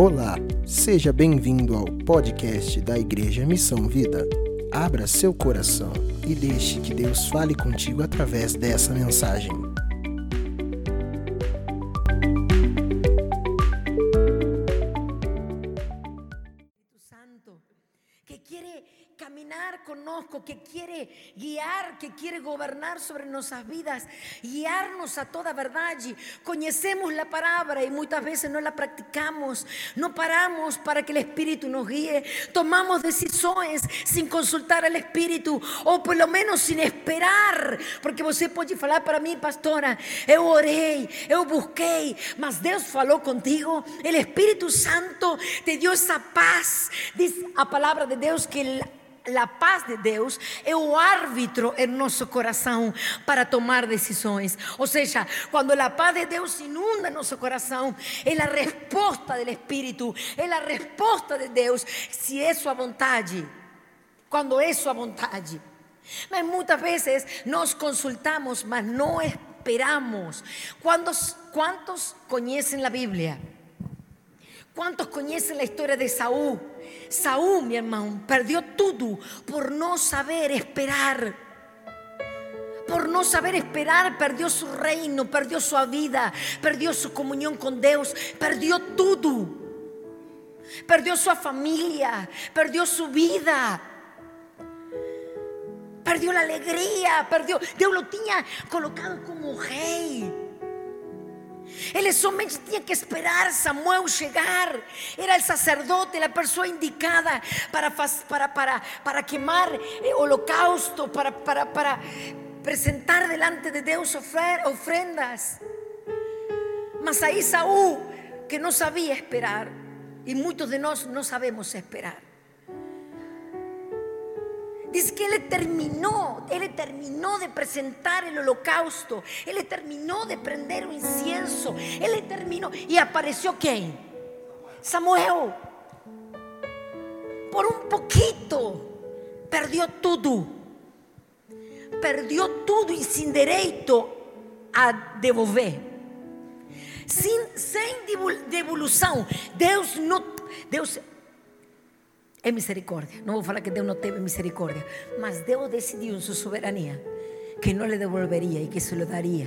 Olá, seja bem-vindo ao podcast da Igreja Missão Vida. Abra seu coração e deixe que Deus fale contigo através dessa mensagem. Sobre nuestras vidas, guiarnos a toda verdad. Y conocemos la palabra y muchas veces no la practicamos, no paramos para que el Espíritu nos guíe, tomamos decisiones sin consultar al Espíritu o por lo menos sin esperar, porque você pode falar para mí, pastora, eu orei, eu busquei, mas Deus falou contigo, el Espíritu Santo te dio esa paz, dice a palabra de Deus que la paz de Deus é o árbitro em nosso coração para tomar decisões. Ou seja, quando a paz de Deus inunda nosso coração, é a resposta do Espírito, é a resposta de Deus, se é sua vontade. Quando é sua vontade. Mas muitas vezes nós consultamos, mas não esperamos. ¿Cuántos, cuántos conhecem a Bíblia? ¿Cuántos conocen la historia de Saúl? Saúl, mi hermano, perdió todo por no saber esperar. Por no saber esperar, perdió su reino, perdió su vida, perdió su comunión con Dios, perdió todo. Perdió su familia, perdió su vida. Perdió la alegría, perdió. Dios lo tenía colocado como rey. Ele somente tinha que esperar Samuel chegar. Era o sacerdote, a pessoa indicada para, para, para, para queimar eh, holocausto, para, para, para apresentar delante de Deus ofrendas. Mas aí Saúl, que não sabia esperar, e muitos de nós não sabemos esperar. Dice que Él terminó, Él terminó de presentar el holocausto, Él terminó de prender un incienso, Él terminó y apareció quién? Samuel. Por un poquito perdió todo, perdió todo y sin derecho a devolver. Sin, sin devolución, Deus no, Deus é misericórdia. Não vou falar que Deus não teve misericórdia, mas Deus decidiu em sua soberania que não lhe devolveria e que se lo daria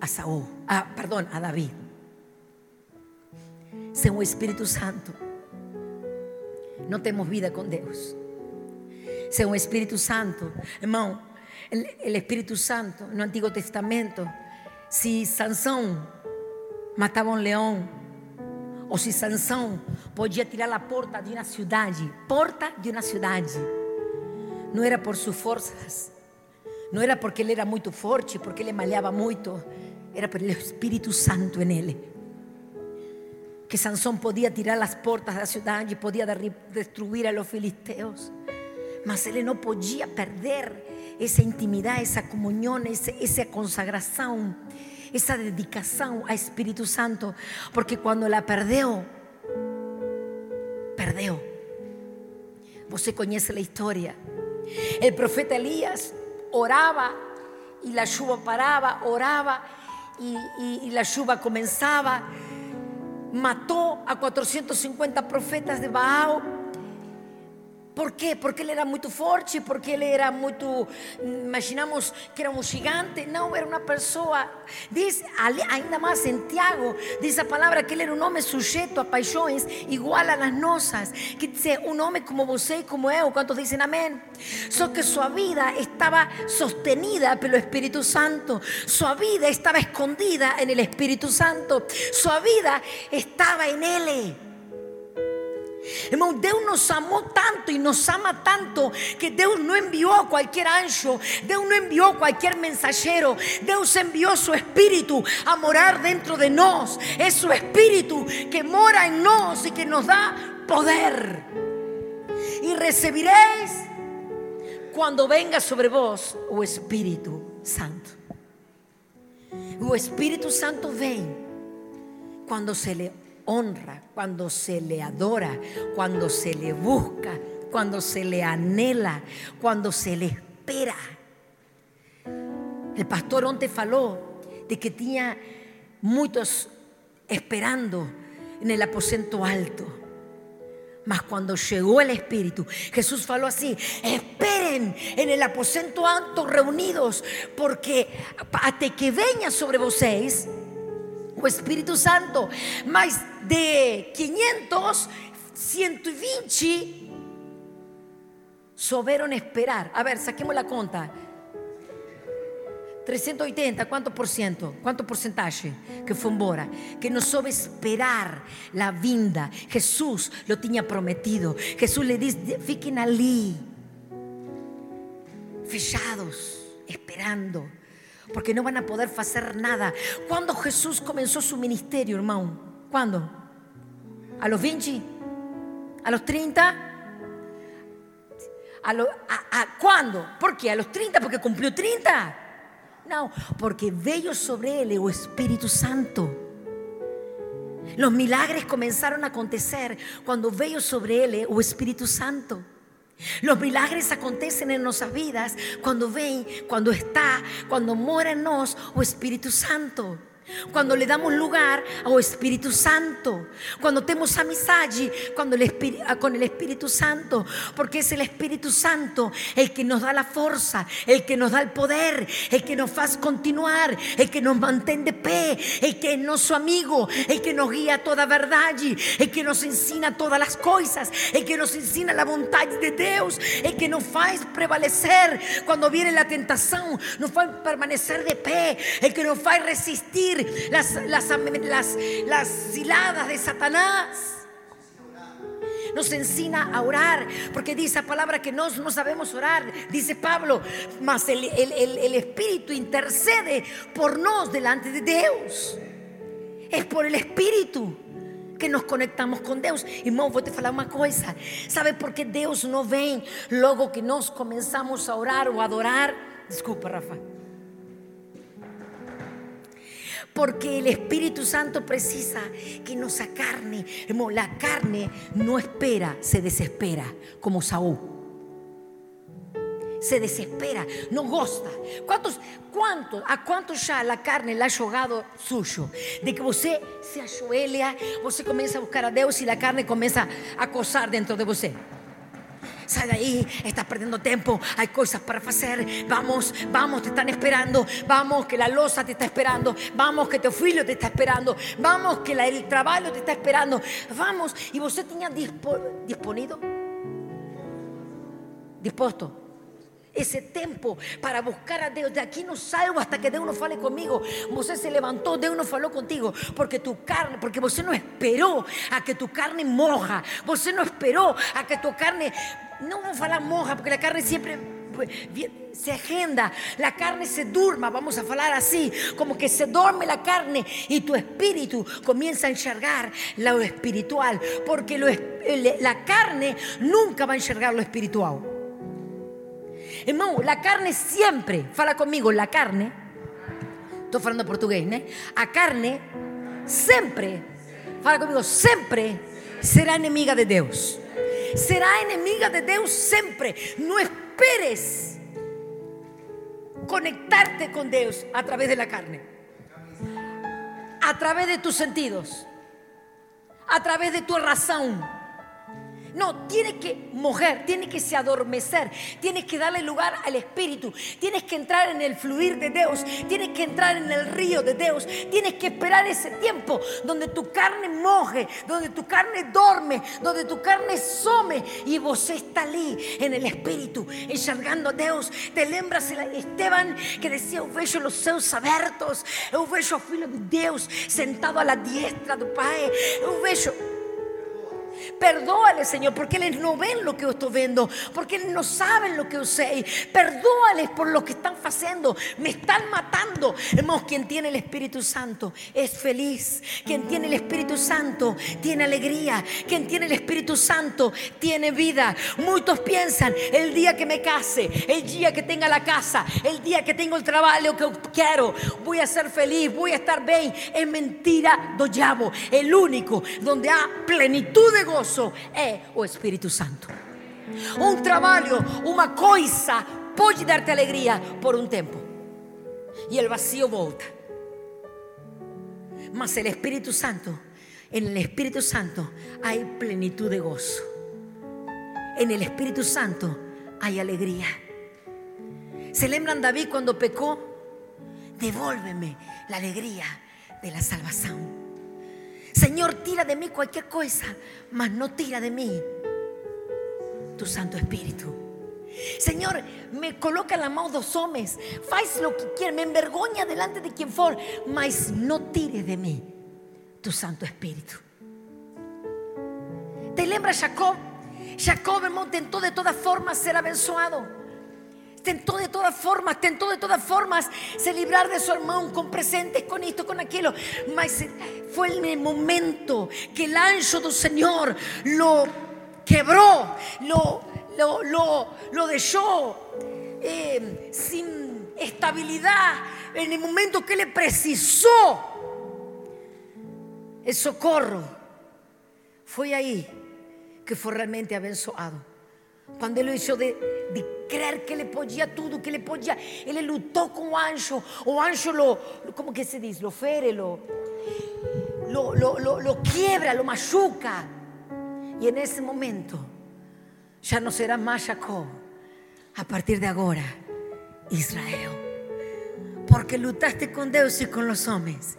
a Saúl, a, perdão, a Davi. Sem o Espírito Santo, não temos vida com Deus. Sem o Espírito Santo, irmão, o Espírito Santo no Antigo Testamento, se Sansão matava um leão, ou se Sansão podia tirar a porta de uma cidade, porta de uma cidade, não era por suas forças, não era porque ele era muito forte, porque ele malhava muito, era pelo Espírito Santo em ele. Que Sansão podia tirar as portas da cidade, podia destruir a los filisteus, mas ele não podia perder essa intimidade, essa comunhão, essa consagração esa dedicación a Espíritu Santo, porque cuando la perdió, perdió. Você conoce la historia. El profeta Elías oraba y la lluvia paraba, oraba y, la lluvia comenzaba. Mató a 450 profetas de Baal por quê? Porque ele era muito forte, porque ele era muito. Imaginamos que era um gigante. Não, era uma pessoa. Diz, ainda mais em Tiago, diz a palavra que ele era um homem sujeito a paixões igual a las nossas. Que dizer, um homem como você e como eu. Quantos dizem amém? Só que sua vida estava sostenida pelo Espírito Santo. Sua vida estava escondida en el Espírito Santo. Sua vida estava em Ele. Hermano, Dios nos amó tanto y nos ama tanto que Dios no envió a cualquier ancho, Dios no envió a cualquier mensajero, Dios envió su espíritu a morar dentro de nos. Es su espíritu que mora en nos y que nos da poder. Y recibiréis cuando venga sobre vos o Espíritu Santo. O Espíritu Santo ven cuando se le honra, cuando se le adora, cuando se le busca, cuando se le anhela, cuando se le espera. El pastor onte falou de que tenía muchos esperando en el aposento alto. Mas cuando llegó el Espíritu, Jesús faló así, esperen en el aposento alto reunidos, porque hasta que venga sobre vocês o Espíritu Santo, más de 500, 120 souberam esperar. A ver, saquemos la conta. 380, ¿cuánto por ciento? ¿Cuánto porcentaje que fue embora? Que no soube esperar la vinda. Jesús lo tenía prometido. Jesús le dice, fiquen ali, fechados, esperando, porque no van a poder hacer nada. ¿Cuándo Jesús comenzó su ministerio, hermano? ¿Cuándo? ¿A los 20? ¿A los 30? ¿A, lo, a, cuándo? ¿Por qué? ¿A los 30? Porque cumplió 30. No, porque veio sobre él o Espíritu Santo. Los milagres comenzaron a acontecer cuando veio sobre él o Espíritu Santo. Los milagres acontecen en nuestras vidas cuando ven, cuando está, cuando mora en nos o Espíritu Santo. Cuando le damos lugar al Espíritu Santo, cuando tenemos amizade cuando el con el Espíritu Santo, porque es el Espíritu Santo el que nos da la fuerza, el que nos da el poder, el que nos hace continuar, el que nos mantiene de pie, el que es nuestro amigo, el que nos guía a toda verdad, el que nos enseña todas las cosas, el que nos enseña la voluntad de Dios, el que nos hace prevalecer cuando viene la tentación, nos hace permanecer de pie, el que nos hace resistir las, las, las, las ciladas de Satanás nos enseña a orar, porque dice la palabra que no, no sabemos orar, dice Pablo, mas el, el, el, Espíritu intercede por nos delante de Dios. Es por el Espíritu que nos conectamos con Dios. Irmão, vou te falar uma coisa. Sabe por que Deus não vem logo que nós começamos a orar ou a adorar? Desculpa, Rafa. Porque el Espíritu Santo precisa que nos carne, la carne no espera, se desespera, como Saúl. Se desespera, no gosta. ¿Cuántos, cuántos, a cuántos ya la carne le ha jugado suyo? De que usted se ajoelha, usted comienza a buscar a Dios y la carne comienza a acosar dentro de usted. Sal de ahí, estás perdiendo tiempo, hay cosas para hacer. Vamos, vamos, te están esperando. Vamos, que la losa te está esperando. Vamos, que tu filho te está esperando. Vamos, que el trabajo te está esperando. Vamos, y usted tenía disponido, dispuesto ese tiempo para buscar a Dios. De aquí no salgo hasta que Dios no fale conmigo. Usted se levantó, Dios no faló contigo. Porque tu carne, porque usted no esperó a que tu carne moja. No esperó a que tu carne no vamos a hablar moja, porque la carne siempre pues, se agenda, la carne se durma, vamos a hablar así, como que se duerme la carne y tu espíritu comienza a enxergar lo espiritual, porque la carne nunca va a enxergar lo espiritual. Hermano, la carne siempre, fala conmigo, la carne, estoy hablando portugués, ¿no? A carne siempre, fala conmigo, siempre será enemiga de Dios será enemiga de Dios siempre. No esperes conectarte con Dios a través de la carne, a través de tus sentidos, a través de tu razón no, tiene que mojar, tiene que se adormecer, tienes que darle lugar al Espíritu, tienes que entrar en el fluir de Dios, tienes que entrar en el río de Dios, tienes que esperar ese tiempo donde tu carne moje, donde tu carne dorme, donde tu carne some y vos está allí en el Espíritu, enxergando a Dios. Te lembras Esteban que decía, eu vejo los seus abertos, eu vejo o Filho de Deus sentado a la diestra do Pai, eu vejo Perdóales, Señor, porque ellos no ven lo que yo estoy viendo, porque ellos no saben lo que yo sé. Perdóales por lo que están haciendo. Me están matando. Hermanos, quien tiene el Espíritu Santo es feliz. Quien tiene el Espíritu Santo tiene alegría. Quien tiene el Espíritu Santo tiene vida. Muchos piensan, el día que me case, el día que tenga la casa, el día que tengo el trabajo que quiero, voy a ser feliz, voy a estar bien. Es mentira do. El único donde hay plenitud de gozo é o Espírito Santo. Um trabalho, uma coisa pode dar-te alegria por um tempo e o vacío volta. Mas o Espírito Santo En el Espíritu Santo hay plenitud de gozo. En el Espíritu Santo hay alegría. Celebran David cuando pecó. Devuélveme la alegría de la salvación. Señor, tira de mí cualquier cosa, mas no tira de mí tu Santo Espíritu. Señor, me coloca la mão dos homens, faz lo que quiere, me envergonha delante de quien for, mas no tires de mí tu Santo Espíritu. ¿Te lembra Jacob? Jacob, hermano, tentó de todas formas ser abençoado. Tentó de todas formas, tentó de todas formas se librar de su hermano con presentes, con esto, con aquello. Mas fue en el momento que el ancho del Señor lo quebró, lo, lo, lo, lo dejó eh, sin estabilidad. En el momento que le precisó el socorro, fue ahí que fue realmente abençoado. Quando ele deixou de, de que ele podia tudo, que ele podia, ele lutou com o anjo. O anjo lo, como que se diz? Lo fere, lo, lo, lo, lo, quiebra, lo machuca. E nesse momento já não será mais Jacob. A partir de agora, Israel. Porque lutaste com Deus e com os homens.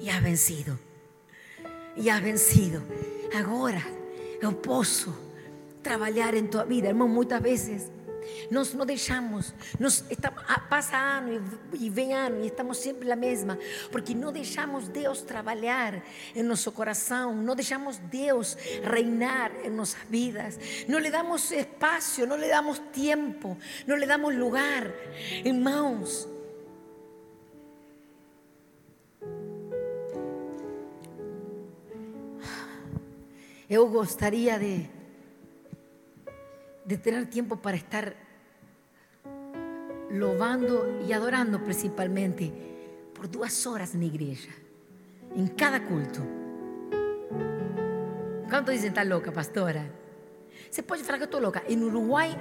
E has vencido. E has vencido. Agora eu posso trabalhar em tua vida, irmão. Muitas vezes nós não deixamos, nós estamos, passa ano e, e vem ano e estamos sempre na mesma, porque não deixamos Deus trabalhar em nosso coração, não deixamos Deus reinar em nossas vidas, não lhe damos espaço, não lhe damos tempo, não lhe damos lugar, irmãos. Eu gostaria de de tener tiempo para estar loando y adorando principalmente por dos horas en la iglesia, en cada culto. ¿Cuánto dicen está loca, pastora? Se puede falar que estoy loca. En Uruguay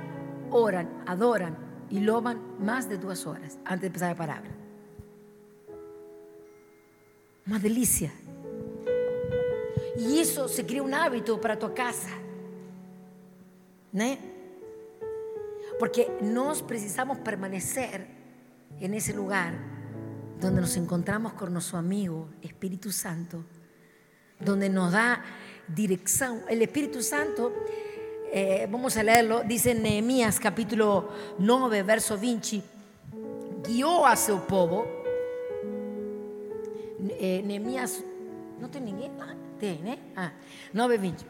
oran, adoran y loban más de dos horas antes de empezar la palabra. Una delicia. Y eso se crea un hábito para tu casa. ¿No? Porque nos precisamos permanecer en ese lugar donde nos encontramos con nuestro amigo Espíritu Santo, donde nos da dirección. El Espíritu Santo, eh, vamos a leerlo, dice en Nehemías capítulo 9, verso 20, guió a su pueblo. Eh, Nehemías, ¿no tiene ninguém? Ah, tiene, ah, 9, 20.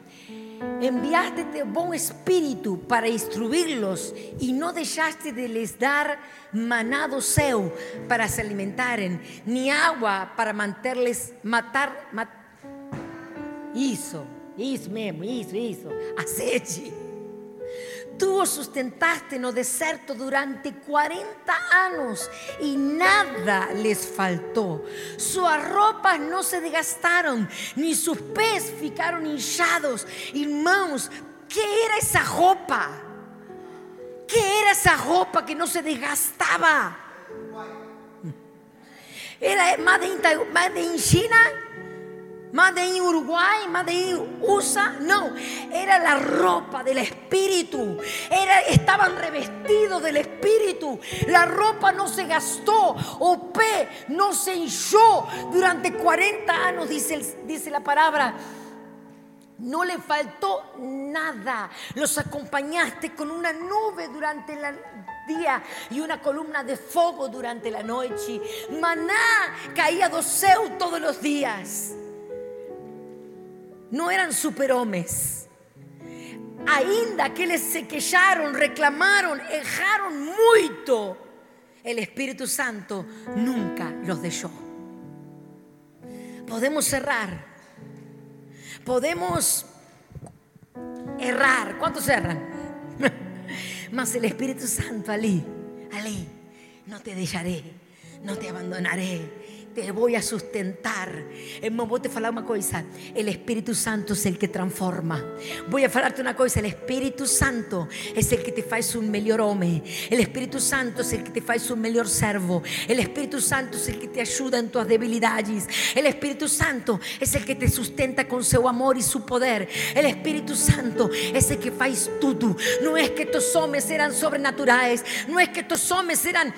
Enviaste espíritu para instruirlos y no dejaste de les dar manado seu para se alimentaren, ni agua para mantenerles matar. Mat, isso, isso mesmo, isso, isso. Tú os sustentaste no deserto durante 40 años y nada les faltó. Sus ropas no se desgastaron, ni sus pies ficaron hinchados. Irmãos, ¿qué era esa ropa? ¿Qué era esa ropa que no se desgastaba? Era más de China Made en Uruguay, made en USA, no, era la ropa del Espíritu, estaban revestidos del Espíritu, la ropa no se gastó, o pe no se hinchó durante 40 años, dice, dice la palabra. No le faltó nada. Los acompañaste con una nube durante el día y una columna de fuego durante la noche. Maná caía céu todos los días no eran superhomes. Ainda que les se reclamaron, erraron mucho, el Espíritu Santo nunca los dejó. Podemos cerrar, podemos errar. ¿Cuántos erran? Mas el Espíritu Santo, Ali, Ali, no te dejaré, no te abandonaré te voy a sustentar. Vou te falar uma coisa: o Espírito Santo é o que transforma. Vou a falarte uma coisa: o Espírito Santo é o que te faz um melhor homem. O Espírito Santo é o que te faz um melhor servo. O Espírito Santo é o que te ajuda em tuas debilidades. O Espírito Santo é o que te sustenta com seu amor e seu poder. O Espírito Santo é o que faz tudo. Não é que estes homens eram sobrenaturais. Não é que estes homens eram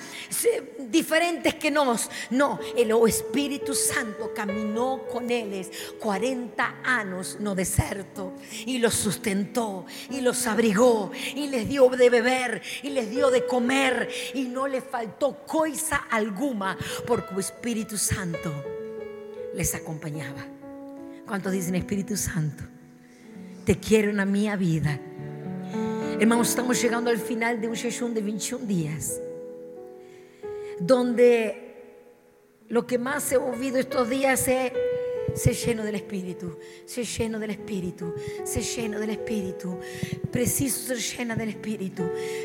diferentes que nós. Não, o Espírito Santo caminhou com eles 40 anos no deserto e los sustentou e los abrigou e les dio de beber e les dio de comer e não les faltou coisa alguma porque o Espírito Santo les acompañaba. ¿Cuántos dicen Espíritu Santo? Te quiero na minha vida. Irmãos, estamos chegando ao final de um jejum de 21 dias, donde lo que más he ouvido estos días es, se lleno del Espíritu, se lleno del Espíritu, se lleno del Espíritu. Preciso ser llena del Espíritu,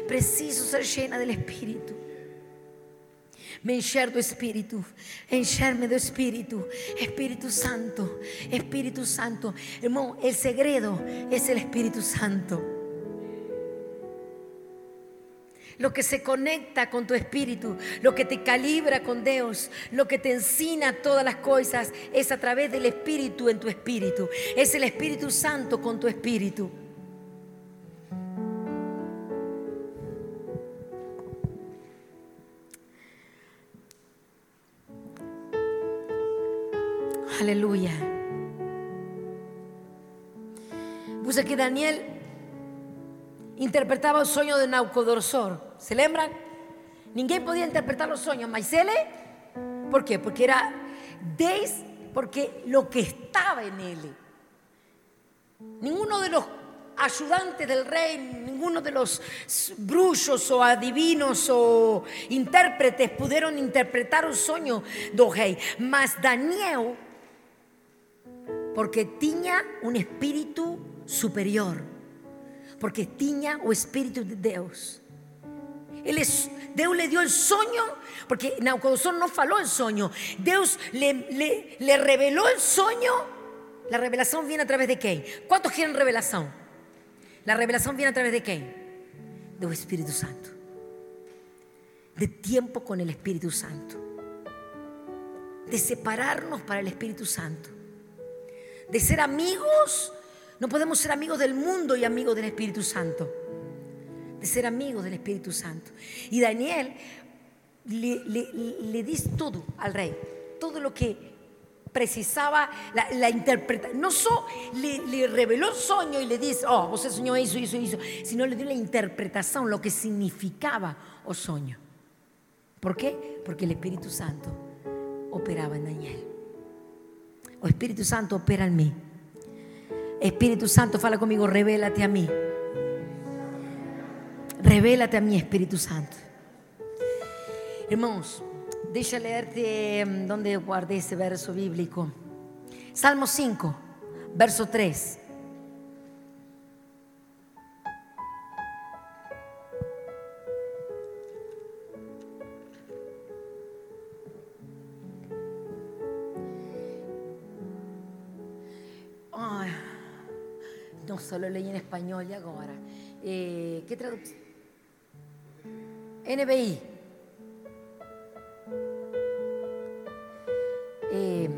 preciso ser llena del Espíritu. Me encher do Espírito, encherme do Espírito, Espírito Santo, Espírito Santo. Irmão, el segredo es el Espíritu Santo. Lo que se conecta con tu espíritu, lo que te calibra con Dios, lo que te ensina todas las cosas, es a través del espíritu en tu espíritu. Es el Espíritu Santo con tu espíritu. Aleluya. Puse que Daniel interpretaba el sueño de Naucodorsor. ¿Se lembran? Ninguém podía interpretar los sueños, mas ele, ¿por qué? Porque era des, porque lo que estaba en él. Ninguno de los ayudantes del rey, ninguno de los bruxos o adivinos o intérpretes pudieron interpretar un sueño do rey, mas Daniel, porque tenía un espíritu superior porque tinha o Espírito de Deus. Ele, Deus lhe deu o sonho, porque Nabucodonosor não falou o sonho. Deus lhe, lhe, lhe revelou o sonho. A revelação vem através de quem? Quantos querem revelação? A revelação vem através de quem? Do Espírito Santo. De tempo com o Espírito Santo. De separarnos para o Espírito Santo. De ser amigos no podemos ser amigos del mundo y amigos del Espíritu Santo. De ser amigos del Espíritu Santo. Y Daniel le, le, dice todo al rey. Todo lo que precisaba la, interpretación. No solo le, reveló el sueño y le dice, oh, vos soñó eso, eso, eso, sino le dio la interpretación, lo que significaba el sueño. ¿Por qué? Porque el Espíritu Santo operaba en Daniel. O Espíritu Santo opera en mí. Espíritu Santo, fala conmigo, revélate a mí. Revélate a mí, Espíritu Santo. Irmãos, deixa leerte mm, donde guardei esse verso bíblico. Salmo 5, verso 3. Solo leí en español y ahora. Eh, ¿Qué traducción? NBI. Eh,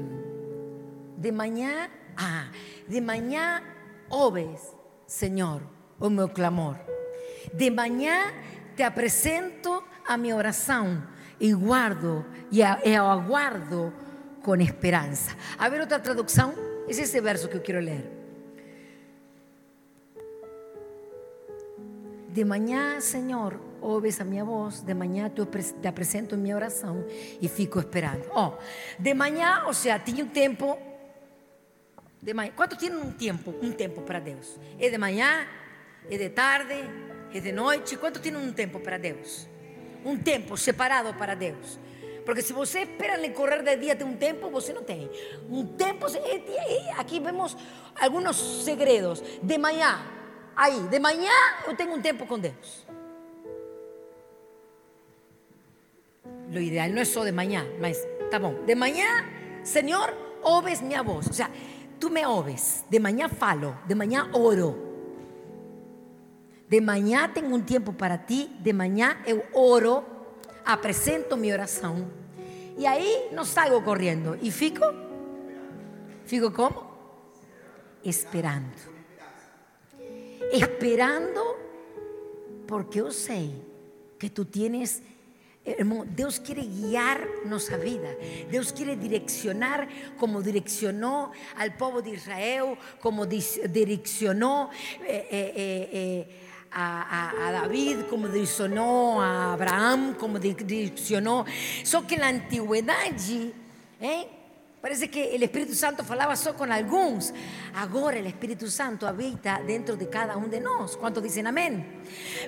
de mañana, ah, de mañana obes, Señor, o meu clamor. De mañana te apresento a mi oración y guardo y, aguardo con esperanza. A ver otra traducción. Es ese verso que yo quiero leer. De manhã, Senhor, ouves a minha voz, de manhã te apresento minha oração e fico esperando. Oh, de manhã, ou seja, tinha um tempo. De manhã, quanto tinha um tempo? Um tempo para Deus. É de manhã, é de tarde, é de noite. Quanto tinha um tempo para Deus? Um tempo separado para Deus. Porque se você espera no correr de dia tem um tempo, você não tem. Um tempo, aqui vemos alguns segredos. De manhã, Aí, de manhã eu tenho um tempo com Deus. lo ideal no es só de manhã, mas tá bom. De manhã, Senhor, ouves minha voz. O sea, tú me ouves. De manhã falo, de manhã oro. De manhã tenho um tempo para ti, de manhã eu oro, apresento minha oração. E aí não salgo correndo. E fico? Fico como? Esperando. Esperando porque eu sei que tú tienes Dios quiere guiar nuestra vida. Dios quiere direccionar como direccionó al pueblo de Israel, como direccionó eh, eh, eh, a, a, David, como direccionó a Abraham, como direccionó. Só que en la antigüedad. Parece que o Espírito Santo falava só com alguns. Agora o Espírito Santo habita dentro de cada um de nós. Quantos dizem amém?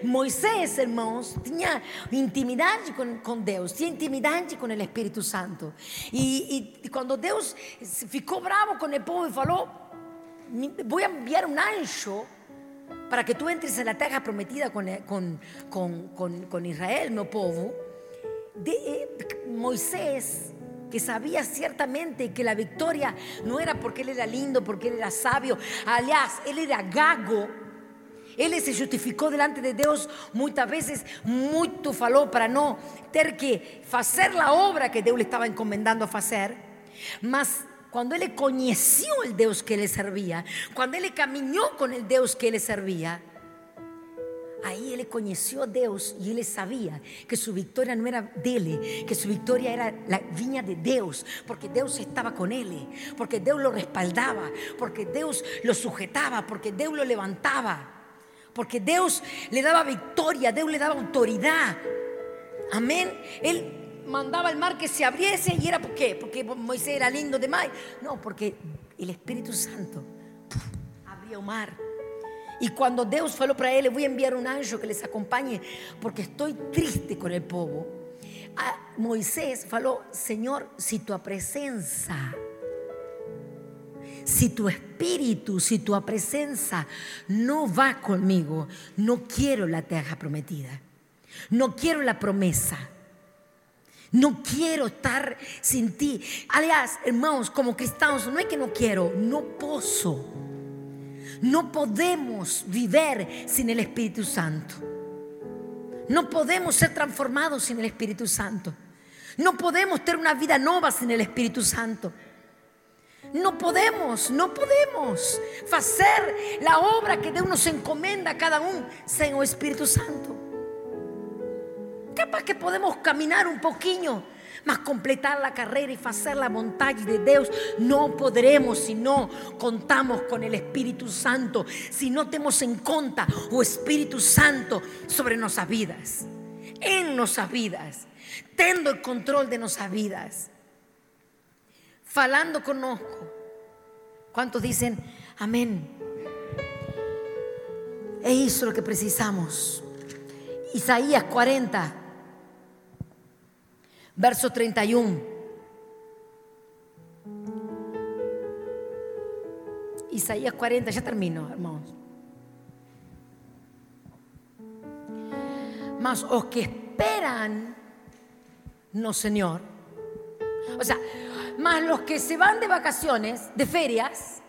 Moisés, irmãos, tinha intimidade com, com Deus, tinha intimidade com o Espírito Santo. E, e quando Deus ficou bravo com o povo e falou: Vou enviar um anjo para que tu entres na terra prometida com, com, com, com, com Israel, meu povo. De, eh, Moisés que sabía ciertamente que la victoria no era porque él era lindo, porque él era sabio, aliás, él era gago. Él se justificó delante de Dios muchas veces, mucho falou para no ter que hacer la obra que Dios le estaba encomendando a hacer. Mas cuando él conoció el Dios que le servía, cuando él caminó con el Dios que le servía, Ahí él conoció a Dios y él sabía que su victoria no era de él, que su victoria era la viña de Dios, porque Dios estaba con él, porque Dios lo respaldaba, porque Dios lo sujetaba, porque Dios lo levantaba, porque Dios le daba victoria, Dios le daba autoridad. Amén. Él mandaba al mar que se abriese y era ¿por qué? Porque Moisés era lindo de mar. No, porque el Espíritu Santo abrió mar y cuando Dios falou para él, voy a enviar un anjo que les acompañe porque estoy triste con el povo. Moisés falou, Señor, si tu presencia, si tu espíritu, si tu presencia no va conmigo, no quiero la tierra prometida. No quiero la promesa. No quiero estar sin ti. Aliás, hermanos, como cristianos, no es que no quiero, no puedo. No podemos vivir sin el Espíritu Santo. No podemos ser transformados sin el Espíritu Santo. No podemos tener una vida nueva sin el Espíritu Santo. No podemos, no podemos hacer la obra que Dios nos encomienda a cada uno sin el Espíritu Santo. Capaz que podemos caminar un poquito mas completar la carrera y hacer la montaña de Dios no podremos si no contamos con el Espíritu Santo, si no tenemos en cuenta o Espíritu Santo sobre nuestras vidas, en nuestras vidas, teniendo el control de nuestras vidas, falando conozco. ¿Cuántos dicen amén? Es eso lo que precisamos. Isaías 40 verso 31. Isaías 40, ya termino, hermanos. Mas os que esperan, no Señor. O sea, más los que se van de vacaciones, de ferias,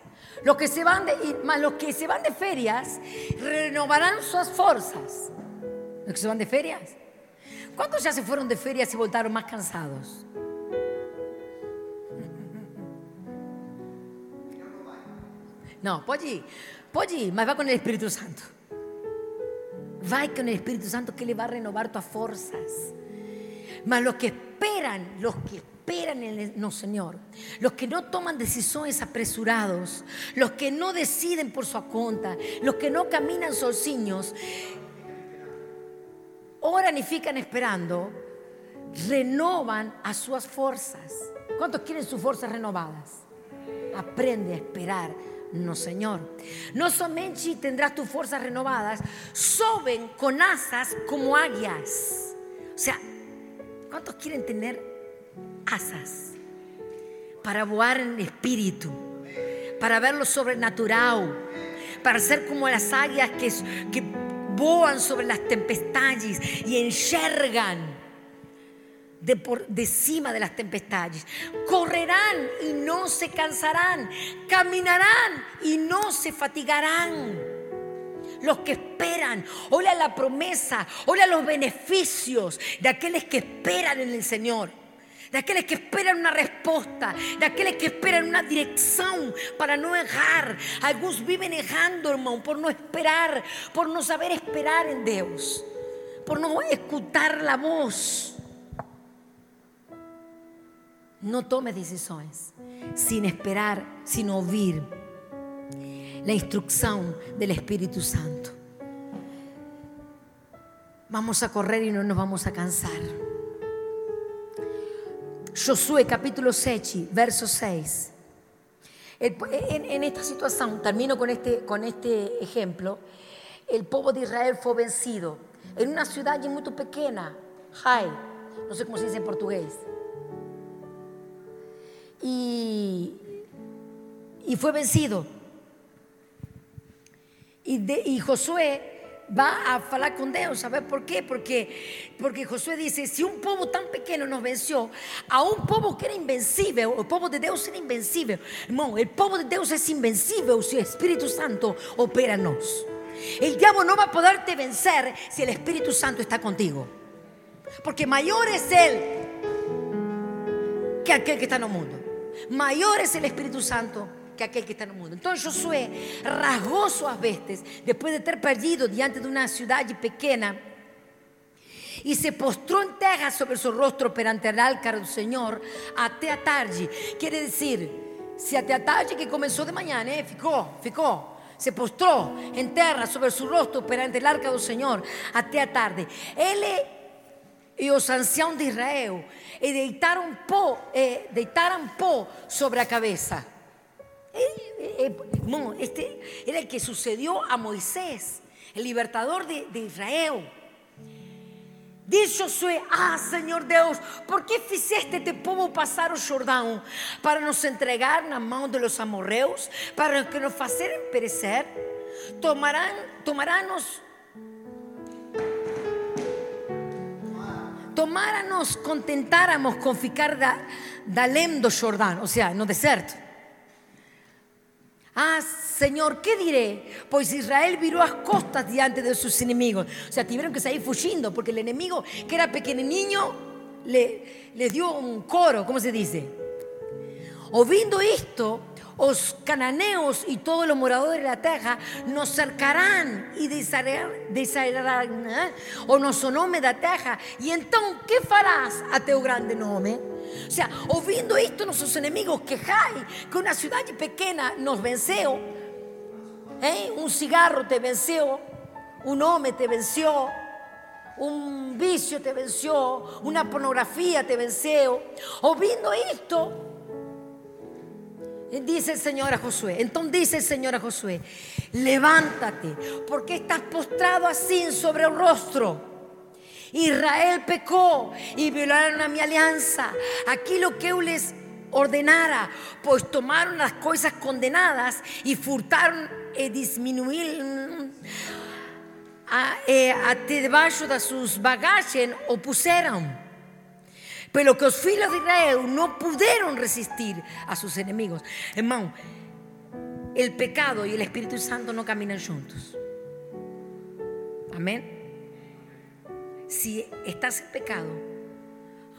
los que se van de, los que se van de ferias, renovarán sus fuerzas. Los que se van de ferias ¿Cuántos ya se fueron de ferias y voltaron más cansados? No, puede ir, puede ir, mas va con el Espíritu Santo. Va con el Espíritu Santo que le va a renovar tus fuerzas. Mas los que esperan, los que el no, Señor, los que no toman decisiones apresurados, los que no deciden por su cuenta, los que no caminan solciños, oran y fican esperando, renovan a sus fuerzas. ¿Cuántos quieren sus fuerzas renovadas? Aprende a esperar, no Señor. No solamente tendrás tus fuerzas renovadas, soben con asas como águilas. O sea, ¿cuántos quieren tener asas para volar en espíritu? Para ver lo sobrenatural, para ser como las águilas que, que voan sobre las tempestades y enxergan de por de cima de las tempestades. Correrán y no se cansarán. Caminarán y no se fatigarán. Los que esperan, hola la promesa, hola los beneficios de aquellos que esperan en el Señor. De aquellos que esperan una respuesta, de aquellos que esperan una dirección para no errar. Algunos viven errando, hermano, por no esperar, por no saber esperar en Dios, por no escuchar la voz. No tome decisiones sin esperar, sin oír la instrucción del Espíritu Santo. Vamos a correr y no nos vamos a cansar. Josué capítulo 7, verso 6. En, esta situación, termino con este, con este ejemplo, el pueblo de Israel fue vencido en una ciudad muy pequeña, Jai, no sé cómo se dice en portugués. Y, y fue vencido. Y, de, y Josué va a hablar con Dios. ¿Sabes por qué? Porque, porque Josué dice, si un pueblo tan pequeño nos venció, a un pueblo que era invencible, el pueblo de Dios era invencible. No, el pueblo de Dios es invencible si el Espíritu Santo opera en nos. El diablo no va a poderte vencer si el Espíritu Santo está contigo. Porque mayor es Él que aquel que está el mundo. Mayor es el Espíritu Santo que aquel que está en el mundo. Entonces Josué rasgó sus vestes después de ter perdido diante de una ciudad pequeña y se postró en tierra sobre su rostro perante el alcar del Señor hasta a tarde. Quiere decir, si hasta a tarde que comenzó de mañana, eh, ficou, ficou. Se postró en tierra sobre su rostro perante el arca del Señor hasta a tarde. Él y los ancianos de Israel y deitaron pó, eh, deitaron pó sobre la cabeza. Este era el que sucedió a Moisés, el libertador de, Israel. Dice Josué, ah Señor Dios, ¿por qué hiciste este pueblo pasar el Jordán? Para nos entregar la mano de los amorreos, para que nos hicieran perecer. Tomarán, tomarános, tomáranos, contentáramos con ficar da, da do Jordán, o sea, no deserto. Ah, Señor, ¿qué diré? Pues Israel viró a costas diante de sus enemigos. O sea, tuvieron que salir fugiendo porque el enemigo, que era pequeño, le, le dio un coro, ¿cómo se dice? Ouvindo esto, los cananeos y todos los moradores de la tierra nos cercarán y desairarán ¿eh? o nos sonome da tierra. Y entonces, ¿qué farás a teu grande nombre? O sea, ouvindo esto nuestros enemigos quejar que una ciudad pequeña nos venció, ¿eh? un cigarro te venció, un hombre te venció, un vicio te venció, una pornografía te venció. Ouvindo esto, dice el Señor a Josué, entonces dice el Señor a Josué, levántate, porque estás postrado así sobre el rostro. Israel pecó y violaron a mi alianza. Aquí lo que yo les ordenara, pues tomaron las cosas condenadas y furtaron y disminuyeron a, eh, debajo de sus bagajes o pusieron. Pero que los hijos de Israel no pudieron resistir a sus enemigos. Hermano, el pecado y el Espíritu Santo no caminan juntos. Amén si estás en pecado,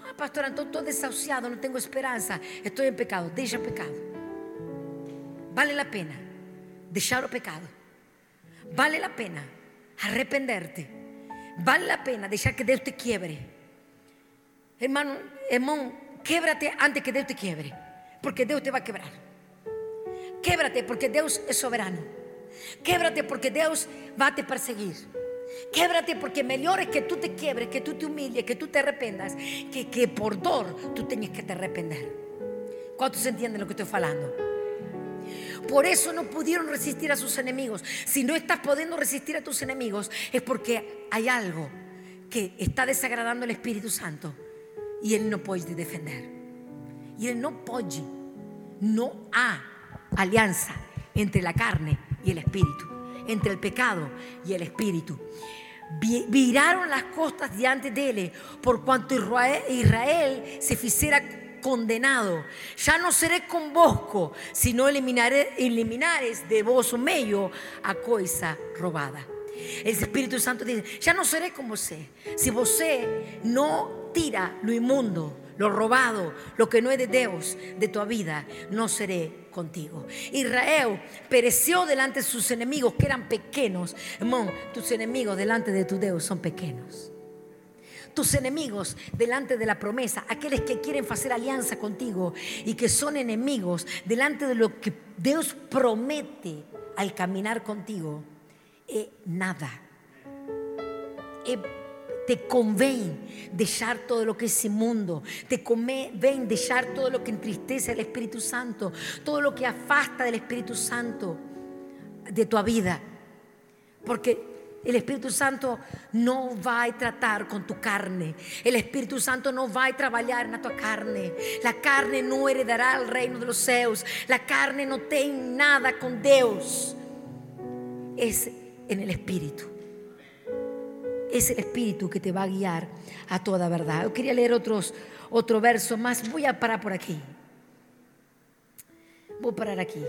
ah, pastor, entonces estoy desahuciado, no tengo esperanza, estoy en pecado, deja pecado. Vale la pena dejar el pecado. Vale la pena arrependerte. Vale la pena dejar que Dios te quiebre. Hermano, hermano, québrate antes que Dios te quiebre, porque Dios te va a quebrar. Québrate porque Dios es soberano. Québrate porque Dios va a te perseguir. Québrate porque mejor es que tú te quiebres, que tú te humilles, que tú te arrependas, que, que por dor tú tengas que te arrepender. ¿Cuántos entienden lo que estoy hablando? Por eso no pudieron resistir a sus enemigos. Si no estás pudiendo resistir a tus enemigos es porque hay algo que está desagradando al Espíritu Santo y Él no puede defender. Y Él no puede. No hay alianza entre la carne y el Espíritu entre el pecado y el espíritu. vi- viraron las costas diante dele, por cuanto Israel, se hiciera condenado. Ya no seré convosco, sino eliminaré, eliminares de vos o medio a coisa robada. El Espíritu Santo dice, ya no seré como sé. Si você no tira lo inmundo, lo robado, lo que no es de Dios de tu vida, no seré contigo. Israel pereció delante de sus enemigos que eran pequeños. Hermano, tus enemigos delante de tu Dios son pequeños. Tus enemigos delante de la promesa, aquellos que quieren hacer alianza contigo y que son enemigos delante de lo que Dios promete al caminar contigo, es nada. Te conviene dejar todo lo que es inmundo, te conviene dejar todo lo que entristece al Espíritu Santo, todo lo que afasta del Espíritu Santo de tu vida. Porque el Espíritu Santo no va a tratar con tu carne. El Espíritu Santo no va a trabajar en tu carne. La carne no heredará el reino de los cielos. La carne no tiene nada con Dios. Es en el Espíritu. Es el Espíritu que te va a guiar a toda verdad. Yo quería leer otros, otro verso más. Voy a parar por aquí. Voy a parar aquí.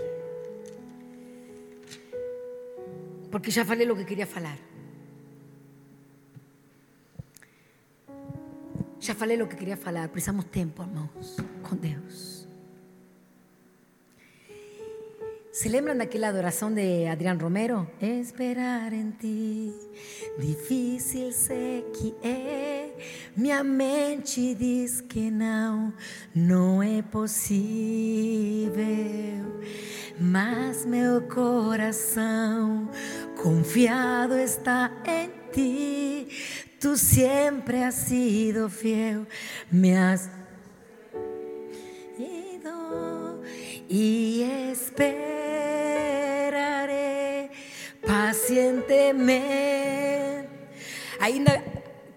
Porque ya falei lo que quería falar. Já falei lo que queria falar. Precisamos tempo, irmãos, com Deus. ¿Se lembram daquela adoração de Adrián Romero? Esperar em ti, difícil sei que é. Minha mente diz que não, não é possível. Mas meu coração confiado está em ti. Tú siempre has sido fiel, me has y esperaré pacientemente. Ainda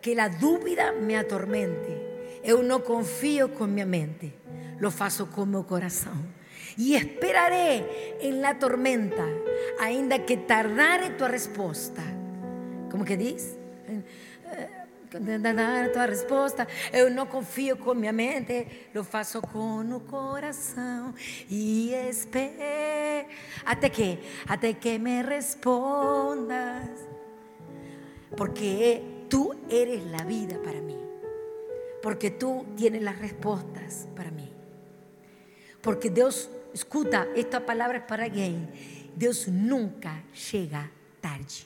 que la dúvida me atormente, eu não confío com minha mente, lo faço com meu coração. E esperaré en la tormenta, ainda que tardare tua resposta. Como que diz? Dar tua resposta. Eu não confio com minha mente, lo faço com o coração e espero até que, até que me respondas, porque tú eres la vida para mí, porque tú tienes las respuestas para mí, porque Deus escuta esta palabra es para alguien. Deus nunca chega tarde.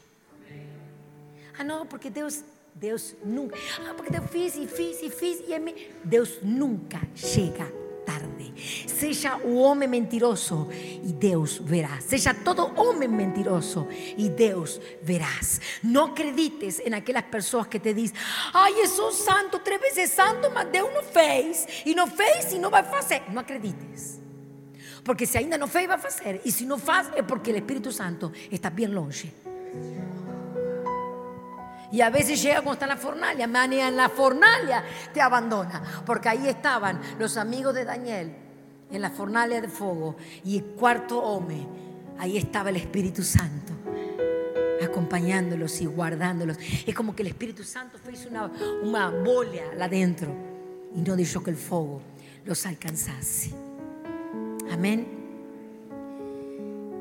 Ah, não, porque Deus Deus nunca. Ah, porque eu fiz e fiz e fiz e nunca chega tarde. Seja o homem mentiroso e Deus verá. Seja todo homem mentiroso e Deus verás. Não acredites em aquelas pessoas que te dizem: Ai, eu sou santo, três vezes santo, mas Deus não fez. E não fez e não vai fazer. Não acredites. Porque se ainda não fez, vai fazer. E se não faz, é porque o Espírito Santo está bem longe. Y a veces llega cuando está la fornalha, man, y en la fornalha te abandona. Porque ahí estaban los amigos de Daniel en la fornalha de fuego. Y el cuarto hombre, ahí estaba el Espíritu Santo acompañándolos y guardándolos. Es como que el Espíritu Santo hizo una, una bola adentro y no dejó que el fuego los alcanzase. Amén.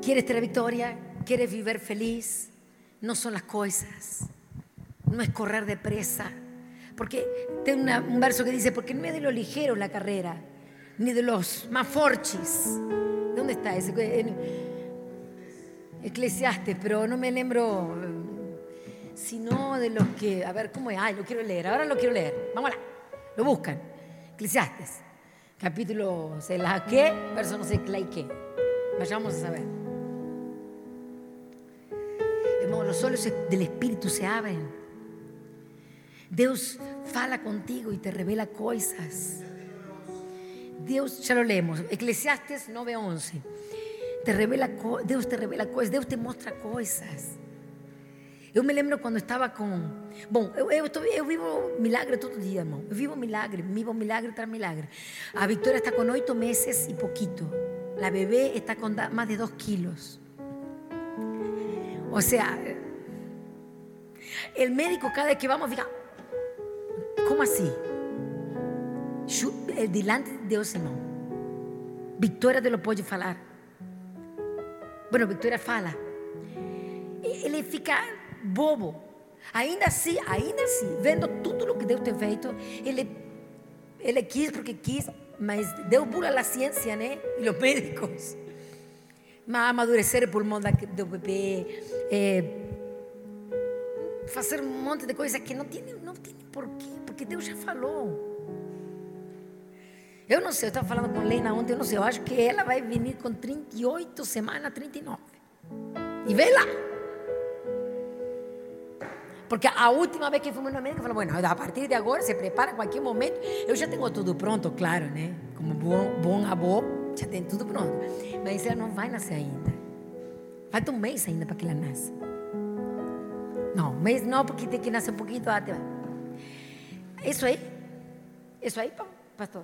¿Quieres tener victoria? ¿Quieres vivir feliz? No son las cosas no es correr depresa. Porque tengo un verso que dice, porque no es de lo ligero la carrera, ni de los más forchis. ¿Dónde está ese? En Eclesiastes, pero no me lembro, sino de los que, a ver, ¿cómo es? Lo quiero leer, ahora lo quiero leer. Vamos lo buscan. Eclesiastes, capítulo, sé la qué, verso no sé la y qué. Vayamos a saber. Hermano, los solos del Espíritu se abren. Deus fala contigo y te revela cosas. Deus, ya lo leemos, Eclesiastes 9:11. Te revela, Deus te revela cosas, Deus te muestra cosas. Eu me lembro quando estava com. Bom, eu, eu, eu vivo milagre todo dia, irmão. Eu vivo milagre, vivo milagre tras milagre. A Victoria está com oito meses e pouquito. La bebé está con más de dos kilos. O sea, El médico cada vez que vamos fica, ¿cómo así? Eh, Delante de Deus, irmão. Victoria te lo pode falar. Bueno, Victoria fala. Ele fica bobo. Ainda assim, ainda assim, vendo tudo o que Deus tem feito, ele, ele quis porque quis, mas Deus burla a ciência, né? E os médicos. Mas amadurecer o pulmão do bebê, é, fazer um monte de coisas que não tem, não tem porquê, porque Deus já falou. Eu não sei, eu estava falando com Lena ontem, eu não sei, eu acho que ela vai vir com 38 semanas, 39. E vê lá. Porque a última vez que fomos no médico, falou, bueno, a partir de agora, se prepara qualquer momento. Eu já tenho tudo pronto, claro, né? Como bom, bom avô, já tem tudo pronto. Mas ela não vai nascer ainda. Falta um mês ainda para que ela nasça. Não, um mês não, porque tem que nascer um pouquinho antes. Isso aí? Isso aí, pa- pastor?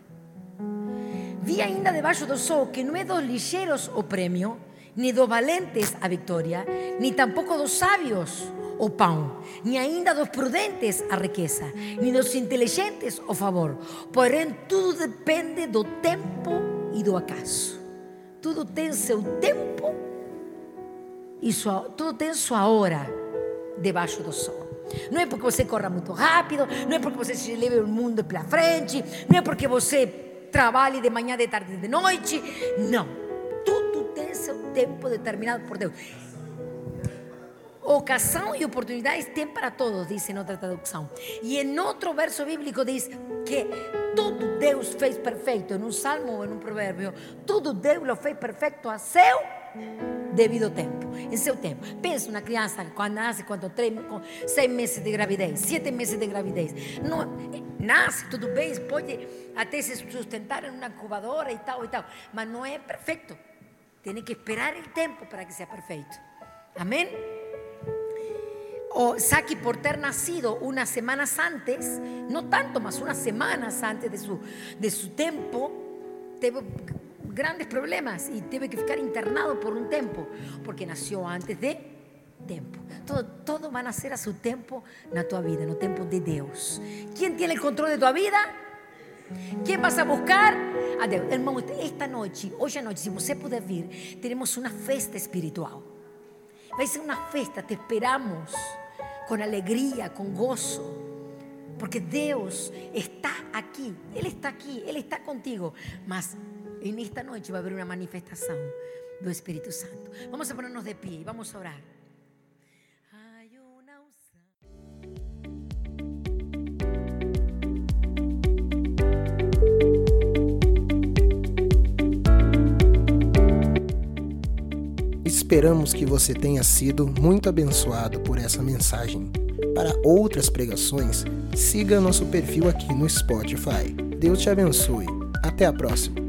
Vi ainda debaixo do sol que não é dos ligeiros o prêmio, nem dos valentes a vitória, nem tampouco dos sábios o pão, nem ainda dos prudentes a riqueza, nem dos inteligentes o favor. Porém, tudo depende do tempo e do acaso. Tudo tem seu tempo e sua, tudo tem sua hora debaixo do sol. Não é porque você corra muito rápido, não é porque você se leve o mundo pela frente, não é porque você trabalhe de manhã, de tarde, de noite. Não. Tudo tem seu tempo determinado por Deus. Ocasião e oportunidades tem para todos, diz em outra tradução. E em outro verso bíblico diz que tudo Deus fez perfeito, em um salmo ou em um provérbio, tudo Deus lo fez perfeito a seu devido tempo, em seu tempo. Pensa uma criança quando nasce, quando três, com seis meses de gravidez, sete meses de gravidez, não, nasce tudo bem, pode até se sustentar em uma incubadora e tal e tal, mas não é perfeito. Tem que esperar o tempo para que seja perfeito. Amém? o Saki por ter nacido unas semanas antes, no tanto más, unas semanas antes de su, de su tiempo, grandes problemas y tuvo que ficar internado por un tiempo, porque nació antes de tiempo. Todo, todo va a nacer a su tiempo en tu vida, en el tiempo de Dios. ¿Quién tiene el control de tu vida? ¿Quién vas a buscar? A Deus. Irmão, esta noite, hoje à noite, se você puder vir, teremos uma festa espiritual. Vai ser uma festa, te esperamos com alegria, com gozo. Porque Deus está aqui, Ele está aqui, Ele está contigo. Mas em esta noite vai haver uma manifestação do Espírito Santo. Vamos a ponernos de pie e vamos a orar. Una. Esperamos que você tenha sido muito abençoado por essa mensagem. Para outras pregações, siga nosso perfil aqui no Spotify. Deus te abençoe. Até a próxima.